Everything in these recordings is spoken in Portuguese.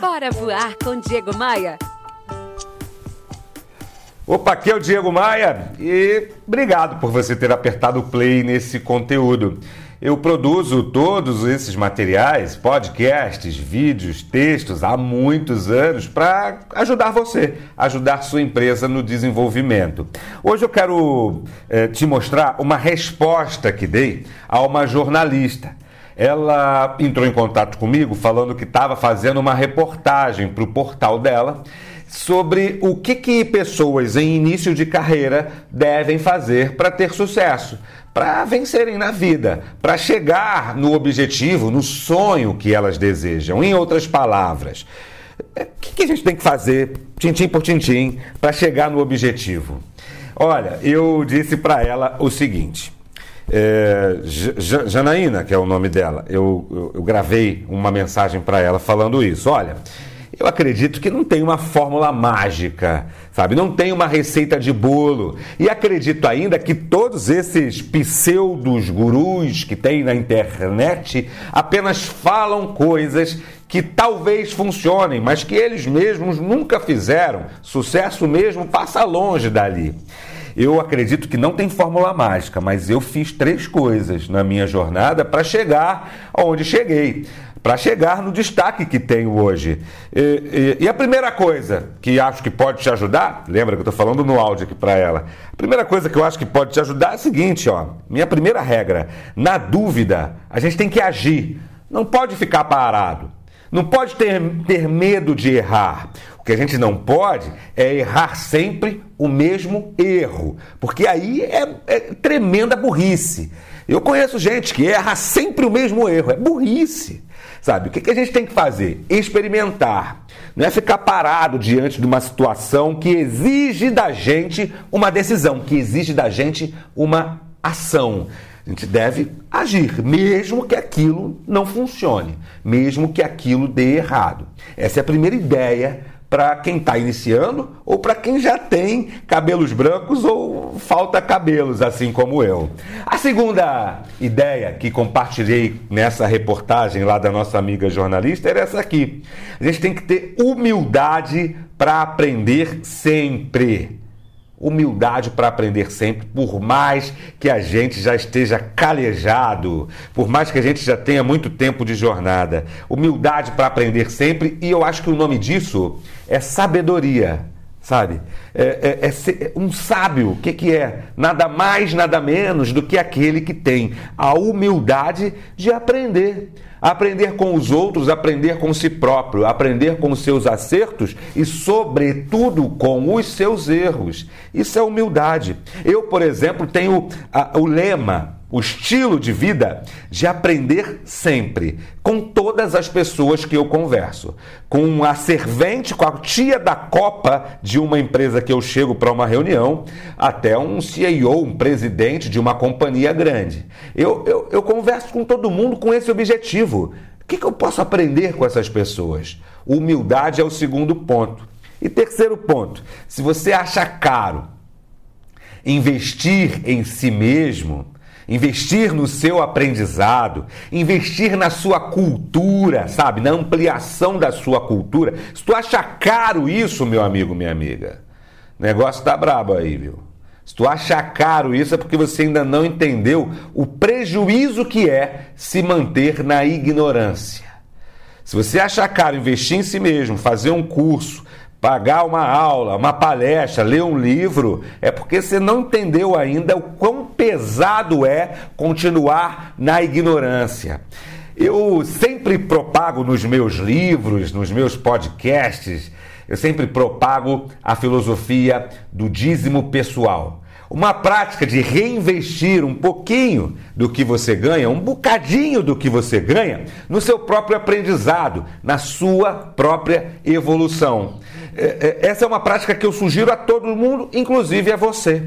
Bora voar com Diego Maia. Opa, aqui é o Diego Maia e obrigado por você ter apertado o play nesse conteúdo. Eu produzo todos esses materiais, podcasts, vídeos, textos há muitos anos para ajudar você, ajudar sua empresa no desenvolvimento. Hoje eu quero eh, te mostrar uma resposta que dei a uma jornalista. Ela entrou em contato comigo falando que estava fazendo uma reportagem para o portal dela sobre o que, que pessoas em início de carreira devem fazer para ter sucesso, para vencerem na vida, para chegar no objetivo, no sonho que elas desejam. Em outras palavras, o que, que a gente tem que fazer, tintim por tintim, para chegar no objetivo? Olha, eu disse para ela o seguinte. É, Janaína, que é o nome dela, eu, eu, eu gravei uma mensagem para ela falando isso. Olha, eu acredito que não tem uma fórmula mágica, sabe? Não tem uma receita de bolo. E acredito ainda que todos esses pseudos gurus que tem na internet apenas falam coisas que talvez funcionem, mas que eles mesmos nunca fizeram. Sucesso mesmo passa longe dali. Eu acredito que não tem fórmula mágica, mas eu fiz três coisas na minha jornada para chegar onde cheguei para chegar no destaque que tenho hoje. E, e, e, a primeira coisa que acho que pode te ajudar, lembra que eu estou falando no áudio aqui para ela. A primeira coisa que eu acho que pode te ajudar é a seguinte, ó. Minha primeira regra: na dúvida, a gente tem que agir. Não pode ficar parado. Não pode ter, ter medo de errar. Que a gente não pode é errar sempre o mesmo erro, porque aí é, é tremenda burrice. Eu conheço gente que erra sempre o mesmo erro, é burrice. Sabe? O que, que a gente tem que fazer? Experimentar. Não é ficar parado diante de uma situação que exige da gente uma decisão, que exige da gente uma ação. A gente deve agir, mesmo que aquilo não funcione, mesmo que aquilo dê errado. Essa é a primeira ideia para quem está iniciando ou para quem já tem cabelos brancos ou falta cabelos, assim como eu. A segunda ideia que compartilhei nessa reportagem lá da nossa amiga jornalista era essa aqui. A gente tem que ter humildade para aprender sempre. Humildade para aprender sempre, por mais que a gente já esteja calejado, por mais que a gente já tenha muito tempo de jornada. Humildade para aprender sempre, e eu acho que o nome disso é sabedoria, sabe? É, é, é ser, um sábio, o que, que é? Nada mais, nada menos do que aquele que tem a humildade de aprender aprender com os outros, aprender com si próprio, aprender com os seus acertos e, sobretudo, com os seus erros. Isso é humildade. Eu, por exemplo, tenho a, o lema o estilo de vida de aprender sempre, com todas as pessoas que eu converso. Com a servente, com a tia da copa de uma empresa que eu chego para uma reunião, até um CEO, um presidente de uma companhia grande. Eu, eu, eu converso com todo mundo com esse objetivo. O que, que eu posso aprender com essas pessoas? Humildade é o segundo ponto. E terceiro ponto: se você acha caro investir em si mesmo, investir no seu aprendizado, investir na sua cultura, sabe? Na ampliação da sua cultura. Se tu acha caro isso, meu amigo, minha amiga, o negócio tá brabo aí, viu? Se tu acha caro isso é porque você ainda não entendeu o prejuízo que é se manter na ignorância. Se você acha caro investir em si mesmo, fazer um curso, pagar uma aula, uma palestra, ler um livro, é porque você não entendeu ainda o quão pesado é continuar na ignorância. Eu sempre propago nos meus livros, nos meus podcasts, eu sempre propago a filosofia do dízimo pessoal. Uma prática de reinvestir um pouquinho do que você ganha, um bocadinho do que você ganha, no seu próprio aprendizado, na sua própria evolução. É, é, essa é uma prática que eu sugiro a todo mundo, inclusive a você.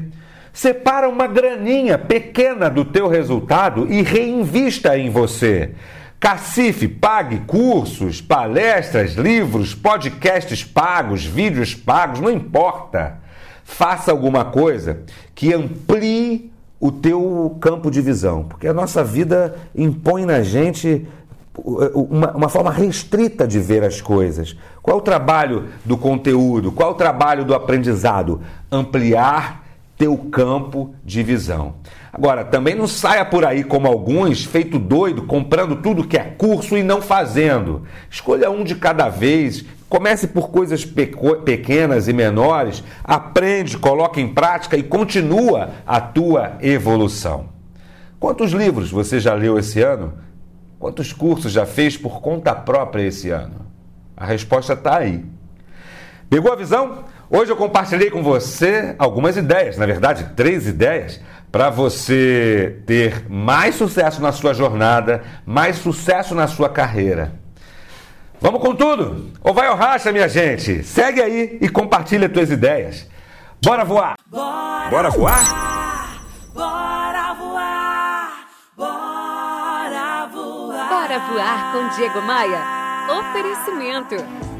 Separa uma graninha pequena do teu resultado e reinvista em você. Cacife, pague cursos, palestras, livros, podcasts pagos, vídeos pagos, não importa. Faça alguma coisa que amplie o teu campo de visão, porque a nossa vida impõe na gente uma, uma, forma restrita de ver as coisas. Qual é o trabalho do conteúdo? Qual é o trabalho do aprendizado? Ampliar teu campo de visão. Agora, também não saia por aí como alguns, feito doido, comprando tudo que é curso e não fazendo. Escolha um de cada vez, comece por coisas pequenas e menores, aprende, coloca em prática e continua a tua evolução. Quantos livros você já leu esse ano? Quantos cursos já fez por conta própria esse ano? A resposta está aí. Pegou a visão? Hoje eu compartilhei com você algumas ideias, na verdade, três ideias para você ter mais sucesso na sua jornada, mais sucesso na sua carreira. Vamos com tudo? Ou vai ao racha, minha gente? Segue aí e compartilha tuas ideias. Bora voar! Bora, Bora voar? Bora voar! Bora voar! Bora voar com Diego Maia. Oferecimento.